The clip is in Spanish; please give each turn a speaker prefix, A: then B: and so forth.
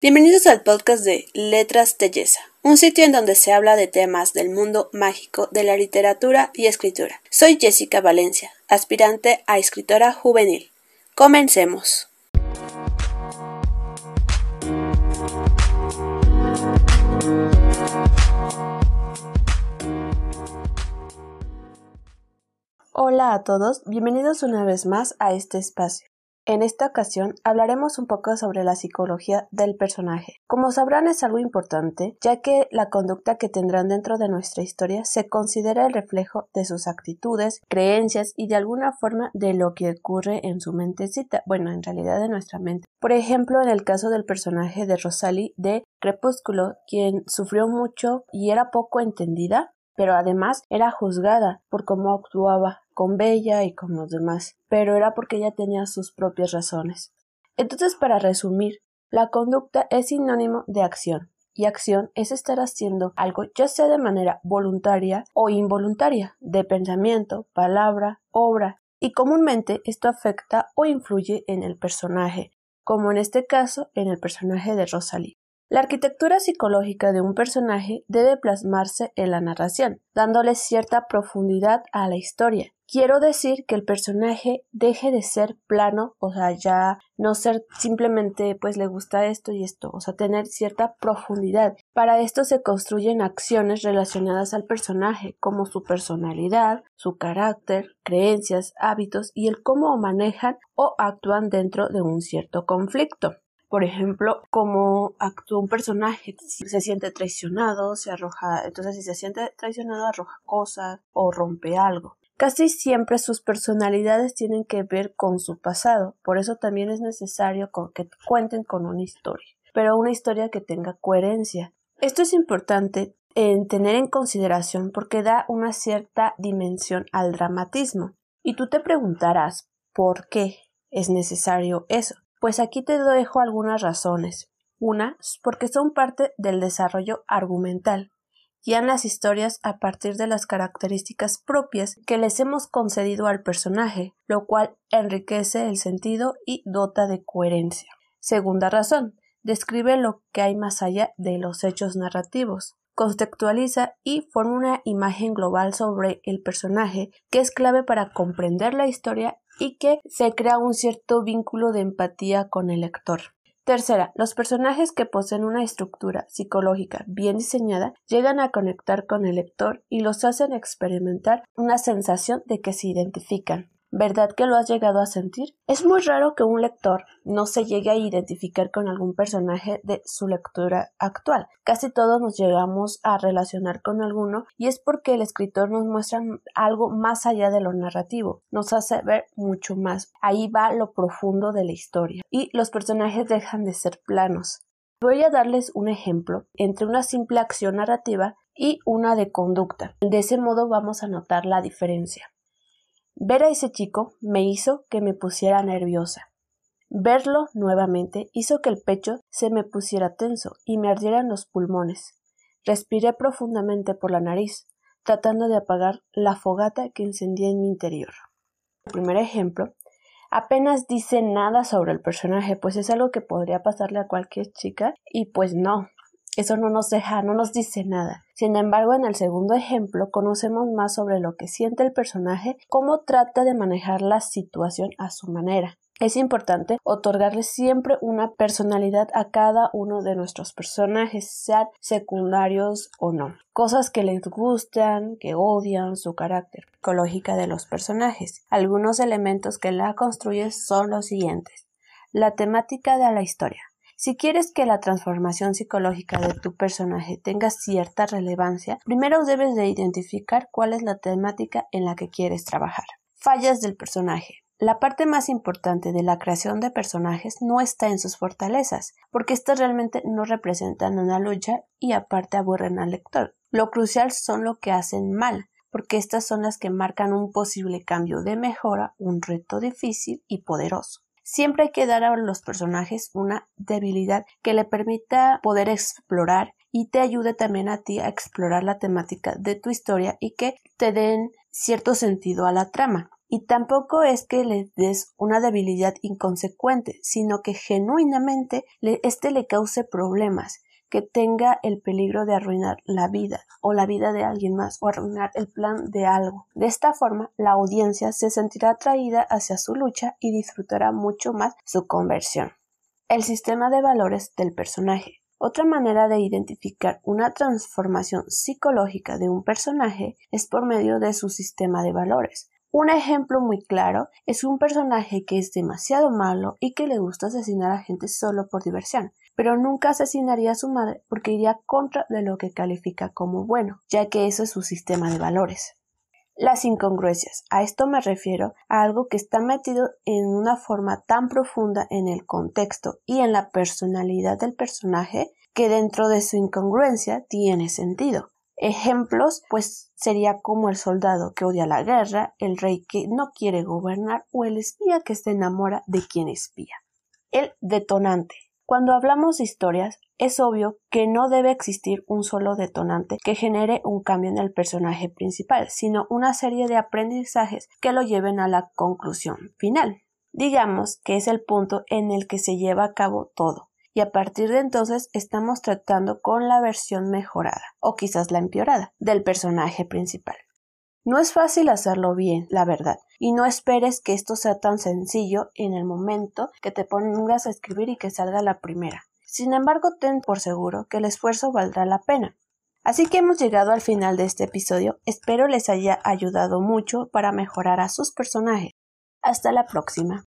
A: Bienvenidos al podcast de Letras Telleza, un sitio en donde se habla de temas del mundo mágico de la literatura y escritura. Soy Jessica Valencia, aspirante a escritora juvenil. Comencemos. Hola a todos, bienvenidos una vez más a este espacio. En esta ocasión hablaremos un poco sobre la psicología del personaje. Como sabrán es algo importante, ya que la conducta que tendrán dentro de nuestra historia se considera el reflejo de sus actitudes, creencias y de alguna forma de lo que ocurre en su mentecita, bueno, en realidad de nuestra mente. Por ejemplo, en el caso del personaje de Rosalie de Crepúsculo, quien sufrió mucho y era poco entendida, pero además era juzgada por cómo actuaba con Bella y con los demás, pero era porque ella tenía sus propias razones. Entonces, para resumir, la conducta es sinónimo de acción, y acción es estar haciendo algo ya sea de manera voluntaria o involuntaria, de pensamiento, palabra, obra, y comúnmente esto afecta o influye en el personaje, como en este caso en el personaje de Rosalie. La arquitectura psicológica de un personaje debe plasmarse en la narración, dándole cierta profundidad a la historia. Quiero decir que el personaje deje de ser plano, o sea, ya no ser simplemente pues le gusta esto y esto, o sea, tener cierta profundidad. Para esto se construyen acciones relacionadas al personaje, como su personalidad, su carácter, creencias, hábitos y el cómo manejan o actúan dentro de un cierto conflicto. Por ejemplo, cómo actúa un personaje, si se siente traicionado, se arroja, entonces si se siente traicionado arroja cosas o rompe algo. Casi siempre sus personalidades tienen que ver con su pasado, por eso también es necesario que cuenten con una historia, pero una historia que tenga coherencia. Esto es importante en tener en consideración porque da una cierta dimensión al dramatismo. Y tú te preguntarás ¿por qué es necesario eso? Pues aquí te dejo algunas razones. Una, porque son parte del desarrollo argumental. Guían las historias a partir de las características propias que les hemos concedido al personaje, lo cual enriquece el sentido y dota de coherencia. Segunda razón, describe lo que hay más allá de los hechos narrativos contextualiza y forma una imagen global sobre el personaje que es clave para comprender la historia y que se crea un cierto vínculo de empatía con el lector. Tercera, los personajes que poseen una estructura psicológica bien diseñada llegan a conectar con el lector y los hacen experimentar una sensación de que se identifican. ¿Verdad que lo has llegado a sentir? Es muy raro que un lector no se llegue a identificar con algún personaje de su lectura actual. Casi todos nos llegamos a relacionar con alguno y es porque el escritor nos muestra algo más allá de lo narrativo, nos hace ver mucho más. Ahí va lo profundo de la historia y los personajes dejan de ser planos. Voy a darles un ejemplo entre una simple acción narrativa y una de conducta. De ese modo vamos a notar la diferencia. Ver a ese chico me hizo que me pusiera nerviosa. Verlo nuevamente hizo que el pecho se me pusiera tenso y me ardieran los pulmones. Respiré profundamente por la nariz, tratando de apagar la fogata que encendía en mi interior. El primer ejemplo apenas dice nada sobre el personaje, pues es algo que podría pasarle a cualquier chica, y pues no, eso no nos deja, no nos dice nada. Sin embargo, en el segundo ejemplo conocemos más sobre lo que siente el personaje, cómo trata de manejar la situación a su manera. Es importante otorgarle siempre una personalidad a cada uno de nuestros personajes, sean secundarios o no. Cosas que les gustan, que odian, su carácter, psicológica de los personajes. Algunos elementos que la construyen son los siguientes. La temática de la historia. Si quieres que la transformación psicológica de tu personaje tenga cierta relevancia, primero debes de identificar cuál es la temática en la que quieres trabajar. Fallas del personaje. La parte más importante de la creación de personajes no está en sus fortalezas, porque éstas realmente no representan una lucha y aparte aburren al lector. Lo crucial son lo que hacen mal, porque estas son las que marcan un posible cambio de mejora, un reto difícil y poderoso. Siempre hay que dar a los personajes una debilidad que le permita poder explorar y te ayude también a ti a explorar la temática de tu historia y que te den cierto sentido a la trama. Y tampoco es que le des una debilidad inconsecuente, sino que genuinamente este le cause problemas, que tenga el peligro de arruinar la vida o la vida de alguien más o arruinar el plan de algo. De esta forma, la audiencia se sentirá atraída hacia su lucha y disfrutará mucho más su conversión. El sistema de valores del personaje. Otra manera de identificar una transformación psicológica de un personaje es por medio de su sistema de valores. Un ejemplo muy claro es un personaje que es demasiado malo y que le gusta asesinar a gente solo por diversión, pero nunca asesinaría a su madre porque iría contra de lo que califica como bueno, ya que eso es su sistema de valores. Las incongruencias. A esto me refiero a algo que está metido en una forma tan profunda en el contexto y en la personalidad del personaje que dentro de su incongruencia tiene sentido. Ejemplos, pues sería como el soldado que odia la guerra, el rey que no quiere gobernar o el espía que se enamora de quien espía. El detonante. Cuando hablamos de historias, es obvio que no debe existir un solo detonante que genere un cambio en el personaje principal, sino una serie de aprendizajes que lo lleven a la conclusión final. Digamos que es el punto en el que se lleva a cabo todo y a partir de entonces estamos tratando con la versión mejorada o quizás la empeorada del personaje principal. No es fácil hacerlo bien, la verdad, y no esperes que esto sea tan sencillo en el momento que te pongas a escribir y que salga la primera. Sin embargo, ten por seguro que el esfuerzo valdrá la pena. Así que hemos llegado al final de este episodio, espero les haya ayudado mucho para mejorar a sus personajes. Hasta la próxima.